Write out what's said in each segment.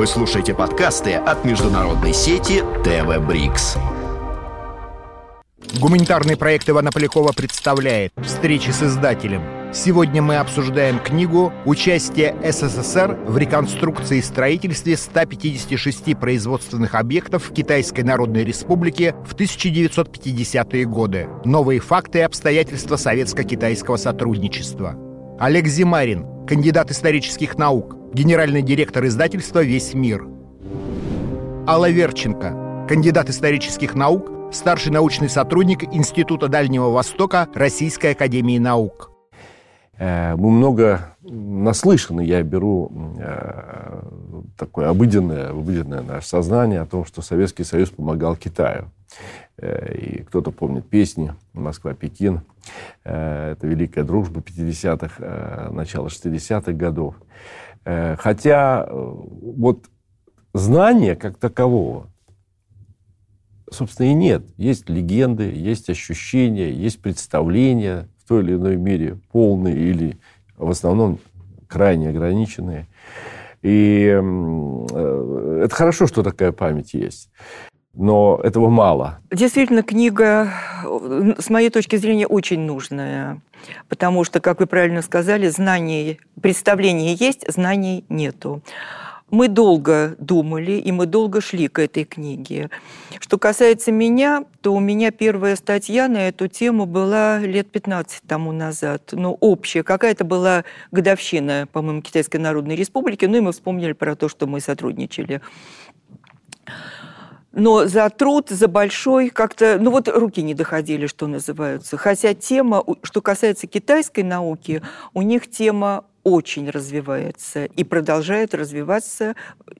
Вы слушаете подкасты от международной сети ТВ Брикс. Гуманитарный проект Ивана Полякова представляет «Встречи с издателем». Сегодня мы обсуждаем книгу «Участие СССР в реконструкции и строительстве 156 производственных объектов Китайской Народной Республике в 1950-е годы. Новые факты и обстоятельства советско-китайского сотрудничества». Олег Зимарин, кандидат исторических наук, генеральный директор издательства «Весь мир». Алла Верченко, кандидат исторических наук, старший научный сотрудник Института Дальнего Востока Российской Академии Наук. Э, мы много наслышаны, я беру э, такое обыденное, обыденное наше сознание о том, что Советский Союз помогал Китаю. Э, и кто-то помнит песни «Москва-Пекин». Это великая дружба 50-х, начало 60-х годов. Хотя вот знания как такового собственно, и нет. Есть легенды, есть ощущения, есть представления в той или иной мере полные или в основном крайне ограниченные. И э, это хорошо, что такая память есть. Но этого мало. Действительно, книга, с моей точки зрения, очень нужная. Потому что, как вы правильно сказали, знаний, представления есть, знаний нету. Мы долго думали, и мы долго шли к этой книге. Что касается меня, то у меня первая статья на эту тему была лет 15 тому назад. Ну, общая. Какая-то была годовщина, по-моему, Китайской Народной Республики. Ну, и мы вспомнили про то, что мы сотрудничали. Но за труд, за большой, как-то, ну вот руки не доходили, что называется. Хотя тема, что касается китайской науки, у них тема очень развивается и продолжает развиваться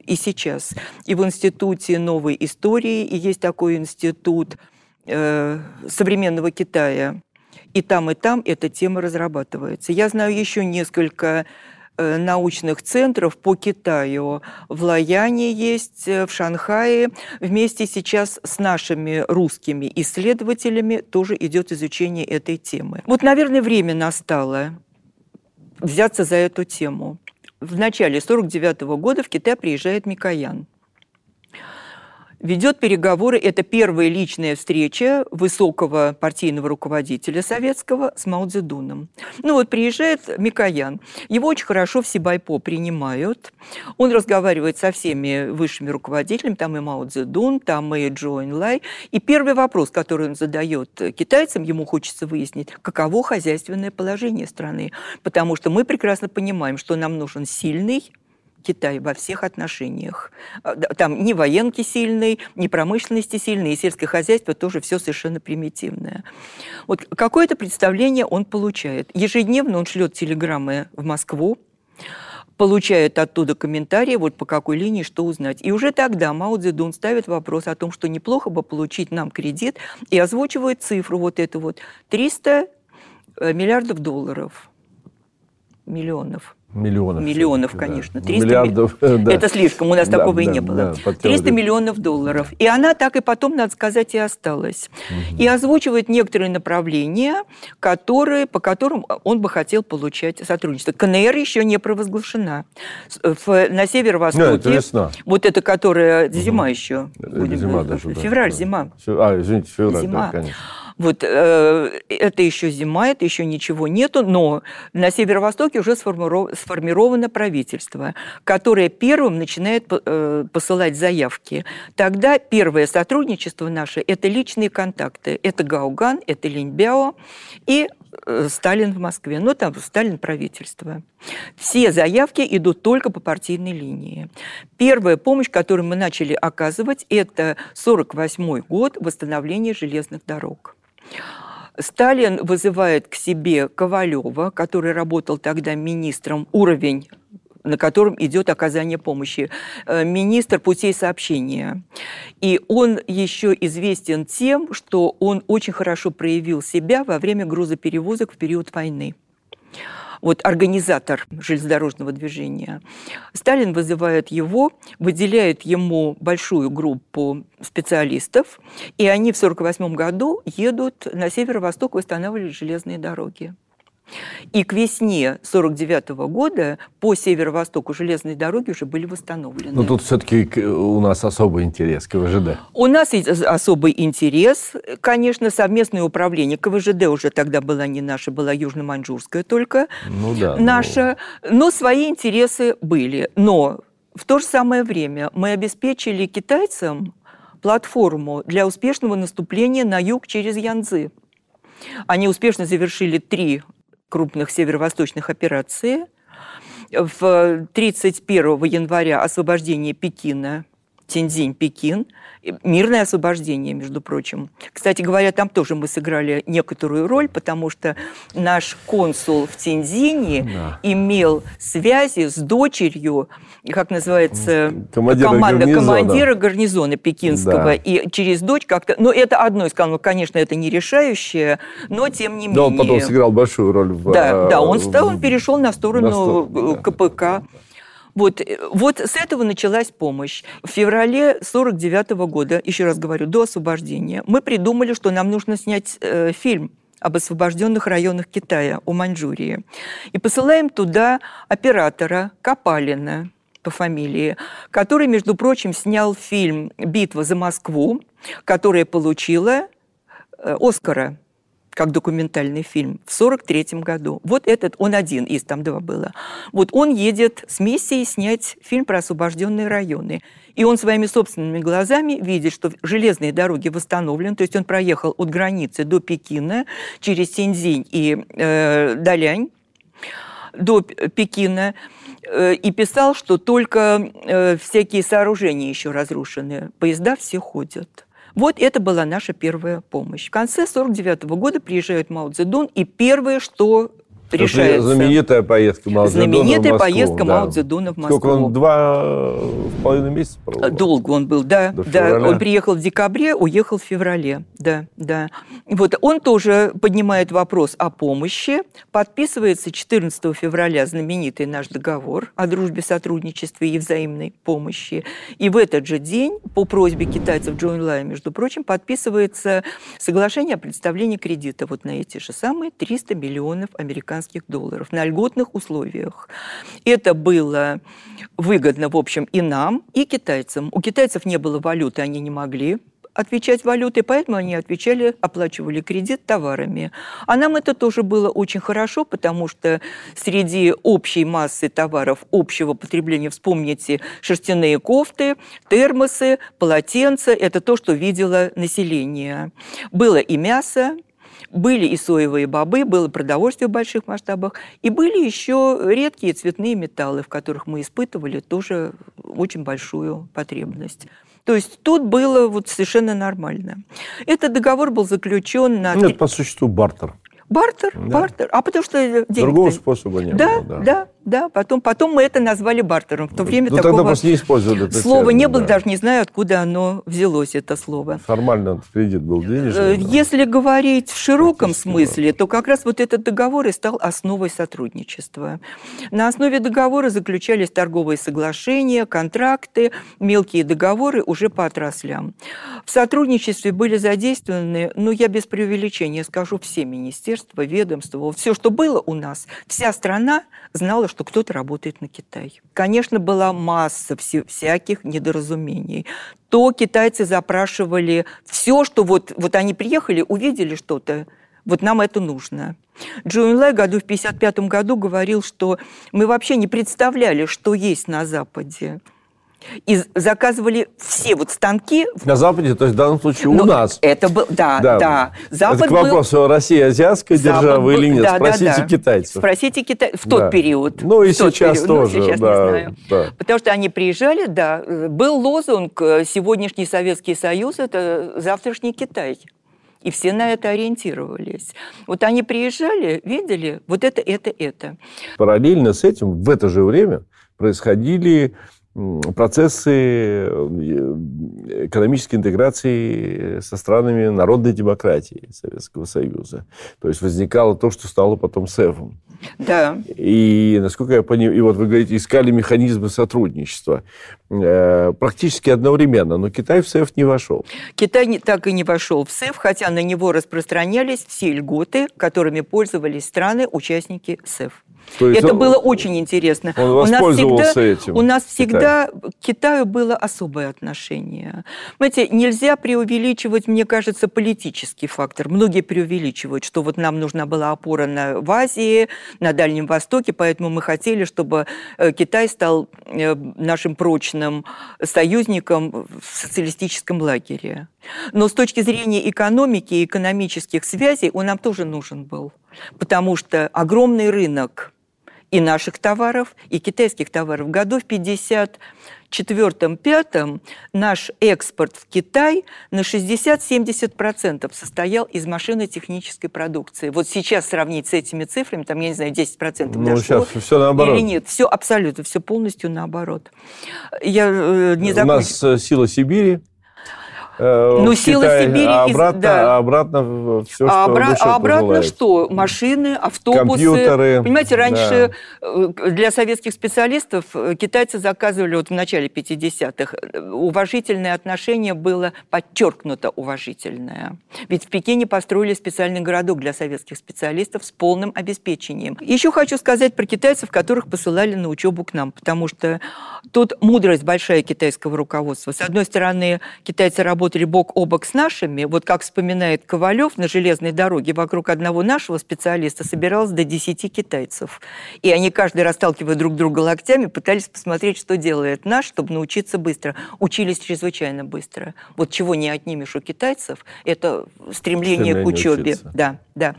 и сейчас. И в Институте новой истории, и есть такой институт э, современного Китая. И там, и там эта тема разрабатывается. Я знаю еще несколько научных центров по Китаю. В Лаяне есть, э, в Шанхае. Вместе сейчас с нашими русскими исследователями тоже идет изучение этой темы. Вот, наверное, время настало взяться за эту тему. В начале 1949 года в Китай приезжает Микоян ведет переговоры. Это первая личная встреча высокого партийного руководителя советского с Мао Цзэдуном. Ну вот приезжает Микоян. Его очень хорошо в Сибайпо принимают. Он разговаривает со всеми высшими руководителями. Там и Мао Цзэдун, там и Джо Лай. И первый вопрос, который он задает китайцам, ему хочется выяснить, каково хозяйственное положение страны. Потому что мы прекрасно понимаем, что нам нужен сильный, Китай во всех отношениях. А, там ни военки сильные, ни промышленности сильные, и сельское хозяйство тоже все совершенно примитивное. Вот какое-то представление он получает. Ежедневно он шлет телеграммы в Москву, получает оттуда комментарии, вот по какой линии что узнать. И уже тогда Мао Цзэдун ставит вопрос о том, что неплохо бы получить нам кредит, и озвучивает цифру вот эту вот 300 э, миллиардов долларов, миллионов – Миллионов. Миллионов, конечно. 300 Миллиардов. Да. Это слишком, у нас да, такого да, и не было. Да, 300 миллионов долларов. И она так и потом, надо сказать, и осталась. Угу. И озвучивает некоторые направления, которые, по которым он бы хотел получать сотрудничество. КНР еще не провозглашена. В, на северо-востоке... Да, это Вот это, которая зима угу. еще. Это зима даже. Февраль, да. зима. А, извините, февраль, зима. да, конечно. Вот э, это еще зима, это еще ничего нету, но на северо-востоке уже сформировано правительство, которое первым начинает э, посылать заявки. Тогда первое сотрудничество наше – это личные контакты. Это Гауган, это Линьбяо и э, Сталин в Москве. Ну, там Сталин правительство. Все заявки идут только по партийной линии. Первая помощь, которую мы начали оказывать, это 1948 год восстановление железных дорог. Сталин вызывает к себе Ковалева, который работал тогда министром, уровень на котором идет оказание помощи, э, министр путей сообщения. И он еще известен тем, что он очень хорошо проявил себя во время грузоперевозок в период войны вот организатор железнодорожного движения. Сталин вызывает его, выделяет ему большую группу специалистов, и они в 1948 году едут на северо-восток восстанавливать железные дороги. И к весне 49 года по северо-востоку железные дороги уже были восстановлены. Но тут все-таки у нас особый интерес к КВЖД. У нас есть особый интерес, конечно, совместное управление. КВЖД уже тогда была не наша, была южно-маньчжурская только ну, да, наша. Но... но свои интересы были. Но в то же самое время мы обеспечили китайцам платформу для успешного наступления на юг через Янцзы. Они успешно завершили три крупных северо-восточных операции. В 31 января освобождение Пекина, Тиньцзинь-Пекин – мирное освобождение, между прочим. Кстати говоря, там тоже мы сыграли некоторую роль, потому что наш консул в Тензине да. имел связи с дочерью, как называется, командира команда гарнизона. командира гарнизона пекинского. Да. И через дочь как-то... Ну, это одно из каналов, конечно, это не решающее, но тем не да, менее... Да, он потом сыграл большую роль в... Да, да он, стал, он перешел на сторону, на сторону КПК. Да. Вот, э, вот с этого началась помощь. В феврале 49 года, еще раз говорю, до освобождения, мы придумали, что нам нужно снять э, фильм об освобожденных районах Китая, у Маньчжурии. И посылаем туда оператора Капалина по фамилии, который, между прочим, снял фильм «Битва за Москву», которая получила э, Оскара как документальный фильм в 43 году. Вот этот, он один из, там два было. Вот он едет с миссией снять фильм про освобожденные районы. И он своими собственными глазами видит, что железные дороги восстановлены, то есть он проехал от границы до Пекина через Синьцзинь и э, Далянь до Пекина э, и писал, что только э, всякие сооружения еще разрушены, поезда все ходят. Вот это была наша первая помощь. В конце 49 года приезжает Мао Цзэдун, и первое, что решается. Знаменитая поездка Мао Цзэдуна Знаменитая в Москву, поездка да. Мао Цзэдуна в Москву. Сколько он? Два с половиной месяца пробовал? Долго он был, да. да. Он приехал в декабре, уехал в феврале. Да, да. Вот он тоже поднимает вопрос о помощи. Подписывается 14 февраля знаменитый наш договор о дружбе, сотрудничестве и взаимной помощи. И в этот же день, по просьбе китайцев Джон Лай, между прочим, подписывается соглашение о представлении кредита вот на эти же самые 300 миллионов американских американских долларов на льготных условиях. Это было выгодно, в общем, и нам, и китайцам. У китайцев не было валюты, они не могли отвечать валютой, поэтому они отвечали, оплачивали кредит товарами. А нам это тоже было очень хорошо, потому что среди общей массы товаров общего потребления, вспомните, шерстяные кофты, термосы, полотенца, это то, что видело население. Было и мясо, были и соевые бобы, было продовольствие в больших масштабах, и были еще редкие цветные металлы, в которых мы испытывали тоже очень большую потребность. То есть тут было вот совершенно нормально. Этот договор был заключен на... Нет, по существу бартер. Бартер, да. бартер. А потому что деньги Другого способа не да, было. Да, да, да. Потом, потом мы это назвали бартером. В то время ну, такого тогда просто не использовали это слова термин, не было, да. даже не знаю, откуда оно взялось, это слово. Формально кредит был денежный. Э, если да. говорить в широком смысле, то как раз вот этот договор и стал основой сотрудничества. На основе договора заключались торговые соглашения, контракты, мелкие договоры уже по отраслям. В сотрудничестве были задействованы, ну, я без преувеличения скажу, все министерства, ведомства, все, что было у нас, вся страна знала, что кто-то работает на Китай. Конечно, была масса всяких недоразумений. То китайцы запрашивали все, что вот, вот они приехали, увидели что-то, вот нам это нужно. Джо Лай году в 1955 году говорил, что мы вообще не представляли, что есть на Западе и заказывали все вот станки. На Западе, то есть в данном случае у ну, нас. Это был, да, да. да. Запад это к вопросу, был... Россия азиатская Запад держава был... или нет? Да, Спросите да, да. китайцев. Спросите китайцев в тот да. период. Ну и сейчас период. тоже, ну, сейчас да, не знаю. Да. Потому что они приезжали, да, был лозунг «Сегодняшний Советский Союз – это завтрашний Китай». И все на это ориентировались. Вот они приезжали, видели, вот это, это, это. Параллельно с этим в это же время происходили процессы э, экономической интеграции со странами народной демократии Советского Союза. То есть возникало то, что стало потом СЭФом. Да. И, насколько я понимаю, и вот вы говорите, искали механизмы сотрудничества. Э, практически одновременно, но Китай в СЭФ не вошел. Китай не, так и не вошел в СЭФ, хотя на него распространялись все льготы, которыми пользовались страны-участники СЭФ. То есть это он, было очень интересно. Он воспользовался у нас всегда, этим. У нас всегда Китай. к Китаю было особое отношение. Знаете, нельзя преувеличивать, мне кажется, политический фактор. Многие преувеличивают, что вот нам нужна была опора на, в Азии, на Дальнем Востоке, поэтому мы хотели, чтобы э, Китай стал э, нашим прочным союзником в социалистическом лагере. Но с точки зрения экономики и экономических связей он нам тоже нужен был, потому что огромный рынок и наших товаров, и китайских товаров. Году в 54-5 наш экспорт в Китай на 60-70% состоял из машинно-технической продукции. Вот сейчас сравнить с этими цифрами, там, я не знаю, 10% ну, дошло. сейчас все наоборот. Или нет, все абсолютно, все полностью наоборот. Я э, не закончу. У нас э, сила Сибири, Э, ну, сила Китай, Сибири... А обратно, да. а обратно все, а что обра- А обратно пожелает. что? Машины, автобусы. Компьютеры. Понимаете, раньше да. Э, для советских специалистов э, китайцы заказывали вот в начале 50-х. Уважительное отношение было подчеркнуто уважительное. Ведь в Пекине построили специальный городок для советских специалистов с полным обеспечением. Еще хочу сказать про китайцев, которых посылали на учебу к нам, потому что тут мудрость большая китайского руководства. С одной стороны, китайцы работают работали бок о бок с нашими, вот как вспоминает Ковалев, на железной дороге вокруг одного нашего специалиста собиралось до 10 китайцев. И они каждый расталкивая друг друга локтями, пытались посмотреть, что делает наш, чтобы научиться быстро. Учились чрезвычайно быстро. Вот чего не отнимешь у китайцев, это стремление, стремление к учебе. Учиться. Да, да.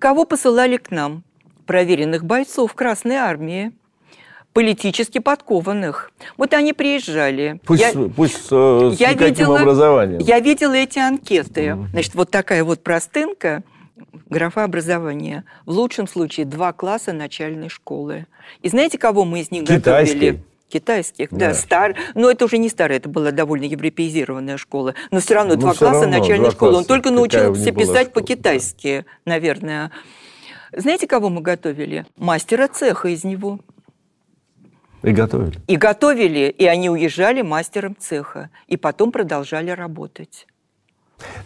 Кого посылали к нам? Проверенных бойцов Красной Армии политически подкованных. Вот они приезжали. Пусть, я, пусть э, с я видела, образованием. Я видела эти анкеты. Mm-hmm. Значит, вот такая вот простынка, графа образования. В лучшем случае два класса начальной школы. И знаете, кого мы из них Китайский. готовили? китайских, да, да стар, но это уже не старая, это была довольно европеизированная школа, но все равно но два все класса равно, начальной школы. Класса. Он только научился писать по-китайски, да. наверное. Знаете, кого мы готовили? Мастера цеха из него. И готовили. И готовили, и они уезжали мастером цеха, и потом продолжали работать.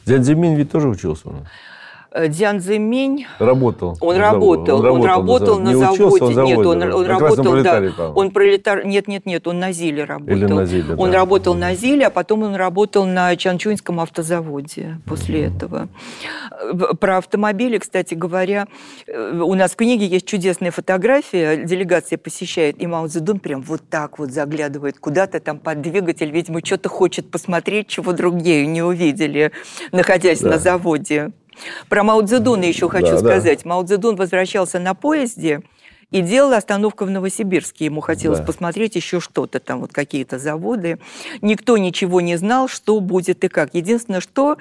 Дядя Зимин ведь тоже учился у нас. Э, Дзян Зимень... Работал. Он работал. Он работал, на, заводе. Учился, он заводе. Нет, он, он работал, да. Он пролетар... Нет, нет, нет, он на Зиле работал. Или на Зиле, Он да. работал на Зиле, а потом он работал на Чанчуньском автозаводе после mm-hmm. этого. Про автомобили, кстати говоря, э, у нас в книге есть чудесная фотография. Делегация посещает, и Мао Цзэдун прям вот так вот заглядывает куда-то там под двигатель. Видимо, что-то хочет посмотреть, чего другие не увидели, находясь да. на заводе. Про Мао Цзэдуна еще хочу да, сказать. Да. Мао Цзэдун возвращался на поезде и делал остановку в Новосибирске. Ему хотелось да. посмотреть еще что-то, там вот какие-то заводы. Никто ничего не знал, что будет и как. Единственное, что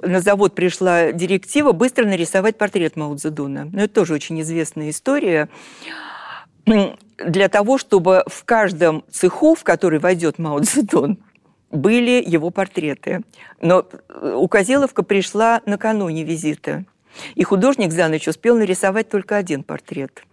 на завод пришла директива быстро нарисовать портрет Мао Цзэдуна. Ну, это тоже очень известная история для того, чтобы в каждом цеху, в который войдет Мао Цзэдун, были его портреты. Но э, Указеловка пришла накануне визита, и художник за ночь успел нарисовать только один портрет.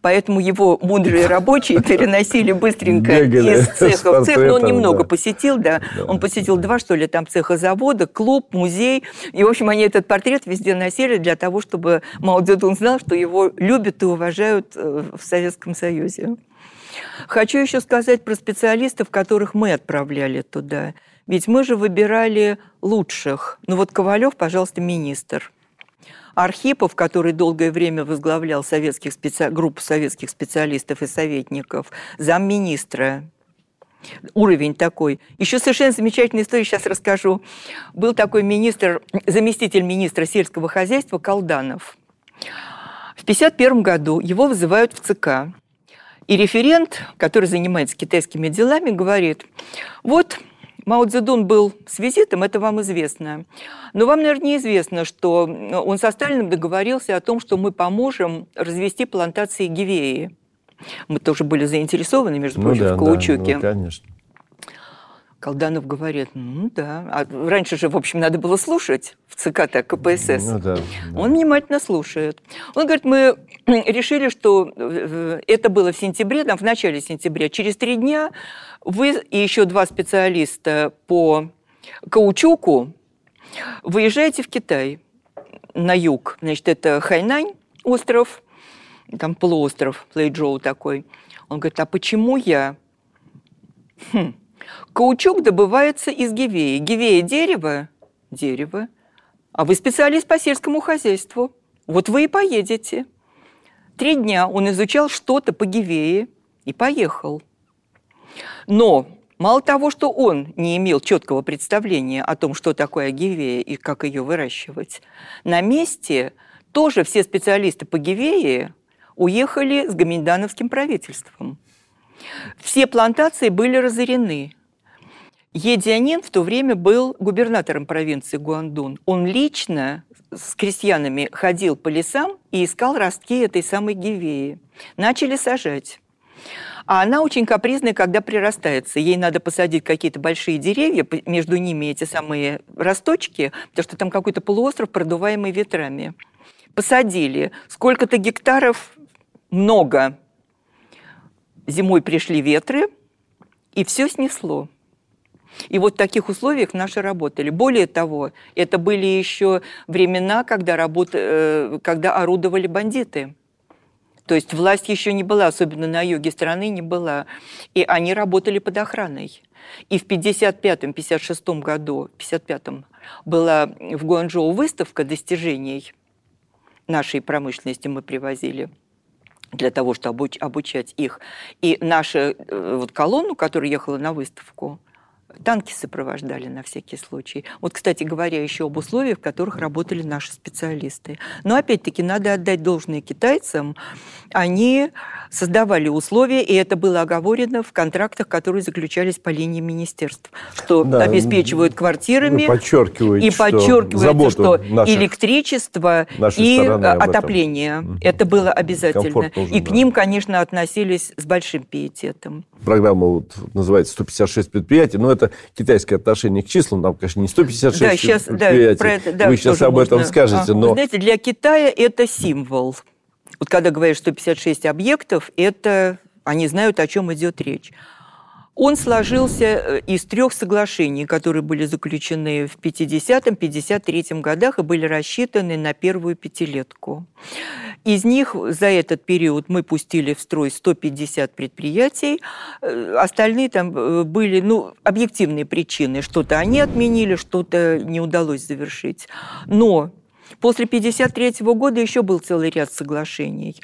Поэтому его мудрые рабочие переносили быстренько Бегали из цеха в цех. Но он немного да. посетил, да. да. Он посетил два, что ли, там цеха завода, клуб, музей. И, в общем, они этот портрет везде носили для того, чтобы Мао Цзэдун знал, что его любят и уважают э, в Советском Союзе. Хочу еще сказать про специалистов, которых мы отправляли туда. Ведь мы же выбирали лучших. Ну вот Ковалев, пожалуйста, министр. Архипов, который долгое время возглавлял советских специ... группу советских специалистов и советников, замминистра, уровень такой. Еще совершенно замечательная история, сейчас расскажу. Был такой министр, заместитель министра сельского хозяйства Колданов. В 1951 году его вызывают в ЦК. И референт, который занимается китайскими делами, говорит, вот Мао Цзэдун был с визитом, это вам известно. Но вам, наверное, неизвестно, что он со Сталиным договорился о том, что мы поможем развести плантации гивеи. Мы тоже были заинтересованы, между прочим, ну, да, в каучуке. Да, ну, конечно. Колданов говорит, ну да. А раньше же, в общем, надо было слушать в ЦК так, КПСС. Ну, да, да. Он внимательно слушает. Он говорит, мы решили, что э, это было в сентябре, там, в начале сентября. Через три дня вы и еще два специалиста по каучуку выезжаете в Китай на юг. Значит, это Хайнань, остров, там полуостров, Плейджоу такой. Он говорит, а почему я? Хм, Каучук добывается из гевеи. Гивея – дерево? Дерево. А вы специалист по сельскому хозяйству. Вот вы и поедете. Три дня он изучал что-то по гевее и поехал. Но мало того, что он не имел четкого представления о том, что такое гевея и как ее выращивать, на месте тоже все специалисты по гивее уехали с гоминдановским правительством. Все плантации были разорены. Едианин в то время был губернатором провинции Гуандун. Он лично с крестьянами ходил по лесам и искал ростки этой самой гивеи. Начали сажать. А она очень капризная, когда прирастается. Ей надо посадить какие-то большие деревья, между ними эти самые росточки, потому что там какой-то полуостров, продуваемый ветрами. Посадили. Сколько-то гектаров много. Зимой пришли ветры, и все снесло. И вот в таких условиях наши работали. Более того, это были еще времена, когда, работ... Э, когда орудовали бандиты. То есть власть еще не была, особенно на юге страны не была. И они работали под охраной. И в 55-56 году, 55-м, была в Гуанчжоу выставка достижений нашей промышленности мы привозили для того, чтобы обуч- обучать их. И нашу э, вот колонну, которая ехала на выставку, танки сопровождали на всякий случай. Вот, кстати говоря, еще об условиях, в которых работали наши специалисты. Но опять-таки надо отдать должное китайцам. Они создавали условия, и это было оговорено в контрактах, которые заключались по линии министерств, что да, обеспечивают квартирами. Подчеркивают, и подчеркивается, что, что электричество и отопление. Угу. Это было обязательно. и к ним, конечно, относились с большим пиететом. Программа вот называется 156 предприятий, но это китайское отношение к числам, там, конечно, не 156 да, сейчас. Да, про это, да, Вы сейчас об можно... этом скажете, а, но... Знаете, для Китая это символ. Вот когда говорят 156 объектов, это они знают, о чем идет речь. Он сложился э, из трех соглашений, которые были заключены в 50-53 годах и были рассчитаны на первую пятилетку. Из них за этот период мы пустили в строй 150 предприятий. Э, остальные там э, были ну, объективные причины. Что-то они отменили, что-то не удалось завершить. Но после 1953 года еще был целый ряд соглашений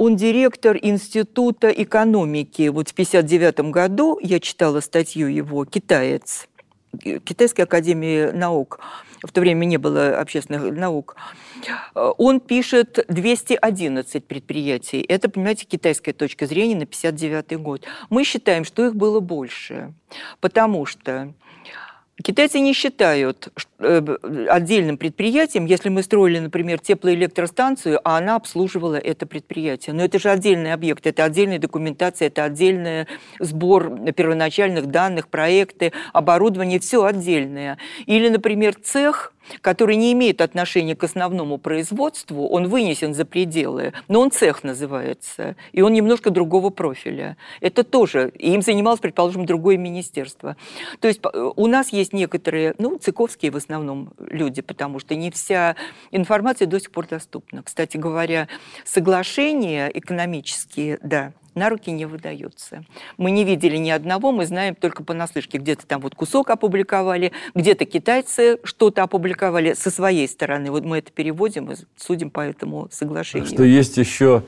он директор Института экономики. Вот в 1959 году я читала статью его «Китаец», Китайской академии наук. В то время не было общественных наук. Он пишет 211 предприятий. Это, понимаете, китайская точка зрения на 59 год. Мы считаем, что их было больше, потому что Китайцы не считают э, отдельным предприятием, если мы строили, например, теплоэлектростанцию, а она обслуживала это предприятие. Но это же отдельный объект, это отдельная документация, это отдельный сбор первоначальных данных, проекты, оборудование, все отдельное. Или, например, цех – который не имеет отношения к основному производству, он вынесен за пределы, но он цех называется, и он немножко другого профиля. Это тоже, и им занималось, предположим, другое министерство. То есть э, у нас есть некоторые, ну, цыковские в основном люди, потому что не вся информация до сих пор доступна. Кстати говоря, соглашения экономические, да, на руки не выдаются. Мы не видели ни одного, мы знаем только понаслышке. Где-то там вот кусок опубликовали, где-то китайцы что-то опубликовали со своей стороны. Вот мы это переводим и судим по этому соглашению. Что есть еще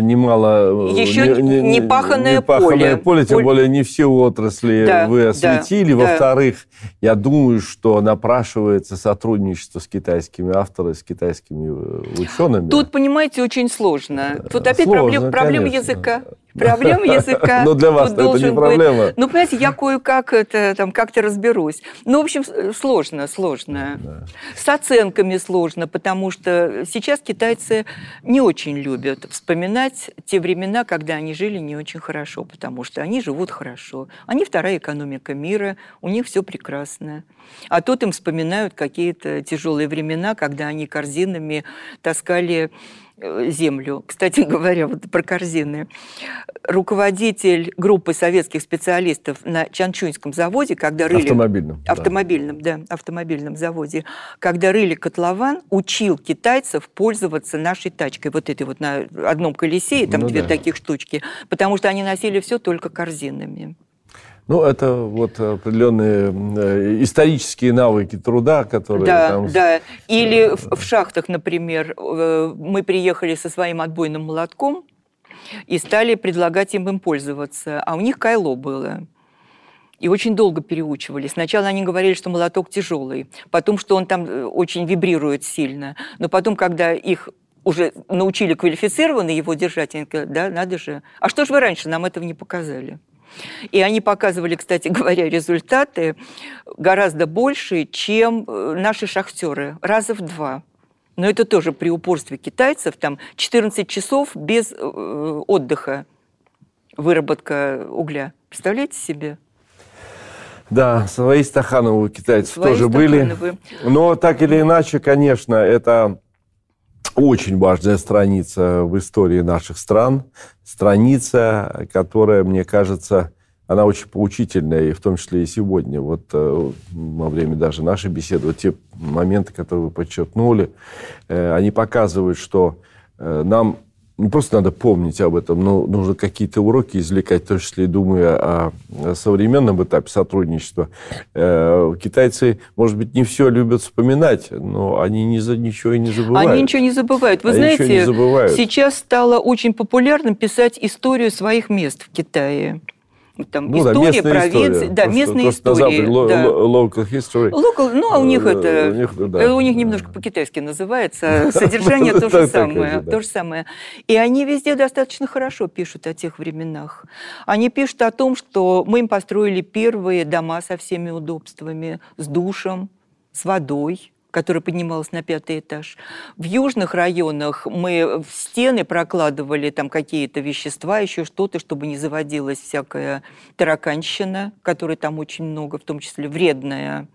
немало... Э, Еще не, не, паханное, не паханное поле. поле. Тем более не все отрасли да, вы осветили. Да, Во-вторых, да. я думаю, что напрашивается сотрудничество с китайскими авторами, с китайскими э, учеными. Тут, понимаете, очень сложно. Тут опять сложно, проблема, проблема языка. Проблема языка. Но для вас это не проблема. Ну, понимаете, я кое-как это там как-то разберусь. Ну, в общем, сложно, сложно. С оценками сложно, потому что сейчас китайцы не очень любят вспоминать те времена, когда они жили не очень хорошо, потому что они живут хорошо. Они вторая экономика мира, у них все прекрасно. А тут им вспоминают какие-то тяжелые времена, когда они корзинами таскали землю. Кстати говоря, вот про корзины. Руководитель группы советских специалистов на Чанчуньском заводе, когда рыли... Автомобильном. Автомобильном, да. да, автомобильном заводе. Когда рыли котлован, учил китайцев пользоваться нашей тачкой. Вот этой вот на одном колесе, и там ну, две да. таких штучки. Потому что они носили все только корзинами. Ну, это вот определенные э, исторические навыки труда, которые да, там... Да, или в, в шахтах, например, э, мы приехали со своим отбойным молотком и стали предлагать им им пользоваться, а у них кайло было. И очень долго переучивали. Сначала они говорили, что молоток тяжелый, потом, что он там э, очень вибрирует сильно. Но потом, когда их уже научили квалифицированно его держать, они говорят, да, надо же. А что же вы раньше нам этого не показали? И они показывали, кстати говоря, результаты гораздо больше, чем э, наши шахтеры, раза в два. Но это тоже при упорстве китайцев, там 14 часов без э, отдыха выработка угля. Представляете себе? Да, свои стахановые у китайцев свои тоже были. Но так или иначе, конечно, это очень важная страница в истории наших стран, страница, которая, мне кажется, она очень поучительная, и в том числе и сегодня. Вот э, во время даже нашей беседы, вот те моменты, которые вы подчеркнули, э, они показывают, что э, нам не просто надо помнить об этом, но нужно какие-то уроки извлекать, в том числе и думая о современном этапе сотрудничества. Э, китайцы, может быть, не все любят вспоминать, но они ни за ничего и не забывают. Они ничего не забывают. Вы они знаете, забывают. сейчас стало очень популярным писать историю своих мест в Китае там ну, история да, провинции, история. да, то, местные что, истории. То, да. local history. Local, ну, а у них это, у них, да. у них немножко по-китайски называется, содержание то же самое, то же самое. И они везде достаточно хорошо пишут о тех временах. Они пишут о том, что мы им построили первые дома со всеми удобствами, с душем, с водой, которая поднималась на пятый этаж. В южных районах мы в стены прокладывали там какие-то вещества, еще что-то, чтобы не заводилась всякая тараканщина, которой там очень много, в том числе вредная.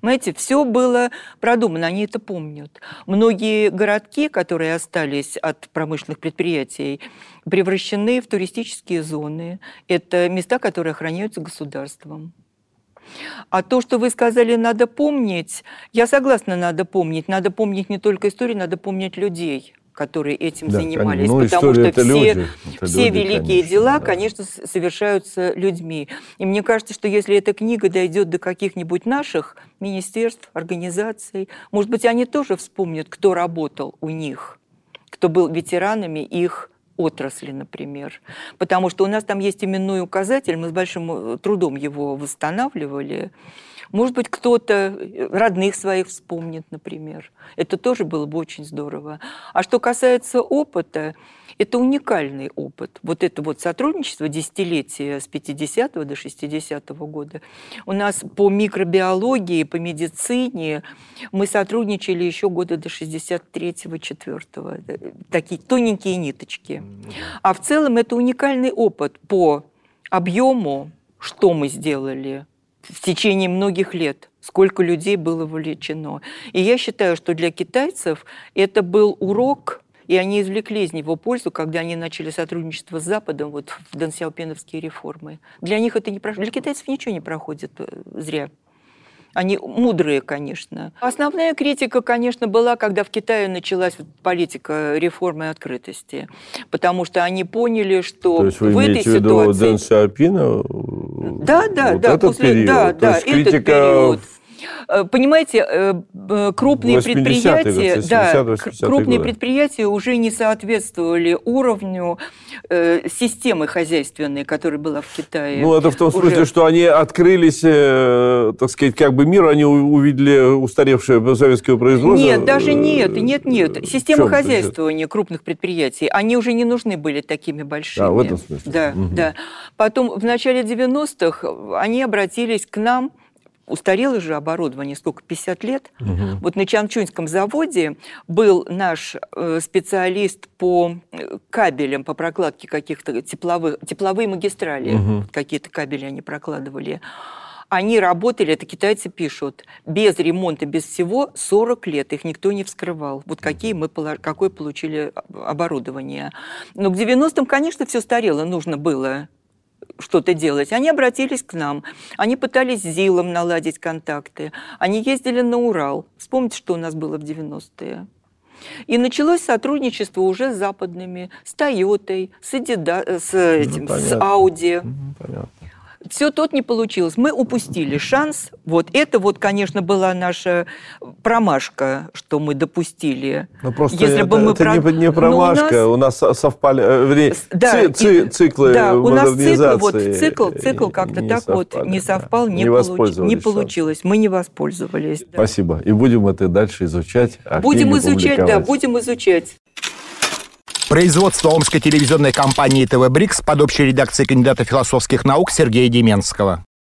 Понимаете, все было продумано, они это помнят. Многие городки, которые остались от промышленных предприятий, превращены в туристические зоны. Это места, которые охраняются государством. А то, что вы сказали, надо помнить, я согласна, надо помнить. Надо помнить не только историю, надо помнить людей которые этим да, занимались, ну, потому что все, люди, все люди, великие конечно, дела, да. конечно, совершаются людьми. И мне кажется, что если эта книга дойдет до каких-нибудь наших министерств, организаций, может быть, они тоже вспомнят, кто работал у них, кто был ветеранами их отрасли, например. Потому что у нас там есть именной указатель, мы с большим э, трудом его восстанавливали. Может быть, кто-то э, родных своих вспомнит, например. Это тоже было бы очень здорово. А что касается опыта, это уникальный опыт. Вот это вот сотрудничество десятилетия с 50 до 60 -го года. У нас по микробиологии, по медицине мы сотрудничали еще года до 63-4. -го. Такие тоненькие ниточки. А в целом это уникальный опыт по объему, что мы сделали в течение многих лет сколько людей было вовлечено. И я считаю, что для китайцев это был урок и они извлекли из него пользу, когда они начали сотрудничество с Западом вот, в дансяопеновские реформы. Для них это не прошло. Для китайцев ничего не проходит э, зря. Они мудрые, конечно. Основная критика, конечно, была, когда в Китае началась политика реформы и открытости. Потому что они поняли, что То есть вы в этой ситуации... в виду Дэн Сяопина? Да, да, вот да. Этот после... период. Да, То да, есть критика этот период. Э, понимаете, э, крупные предприятия, да, крупные годы. предприятия уже не соответствовали уровню э, системы хозяйственной, которая была в Китае. Ну, это в том уже... смысле, что они открылись, э, так сказать, как бы мир, они увидели устаревшее советское производство. Нет, даже нет, нет, нет. Система хозяйствования крупных предприятий, они уже не нужны были такими большими. А, в этом смысле. Да, угу. да. Потом в начале 90-х они обратились к нам устарело же оборудование, сколько, 50 лет. Угу. Вот на Чанчуньском заводе был наш э, специалист по э, кабелям, по прокладке каких-то тепловых, тепловые магистрали, угу. какие-то кабели они прокладывали. Они работали, это китайцы пишут, без ремонта, без всего 40 лет. Их никто не вскрывал. Вот какие мы, какое получили оборудование. Но к 90-м, конечно, все старело, нужно было что-то делать. Они обратились к нам. Они пытались с ЗИЛом наладить контакты. Они ездили на Урал. Вспомните, что у нас было в 90-е. И началось сотрудничество уже с западными, с Тойотой, с, Adidas, с, этим, ну, с Audi. Понятно все тот не получилось. Мы упустили шанс. Вот это вот, конечно, была наша промашка, что мы допустили. Ну, просто Если это, бы мы это про... не, не промашка, у нас, у нас совпали э, вернее, да, ци, ци, циклы Да, у нас цикл, вот, цикл, цикл как-то так совпали, вот не совпал, да. не, не, получ... не получилось. Мы не воспользовались. Да. Спасибо. И будем это дальше изучать. А будем изучать, да, будем изучать. Производство Омской телевизионной компании ТВ «Брикс» под общей редакцией кандидата философских наук Сергея Деменского.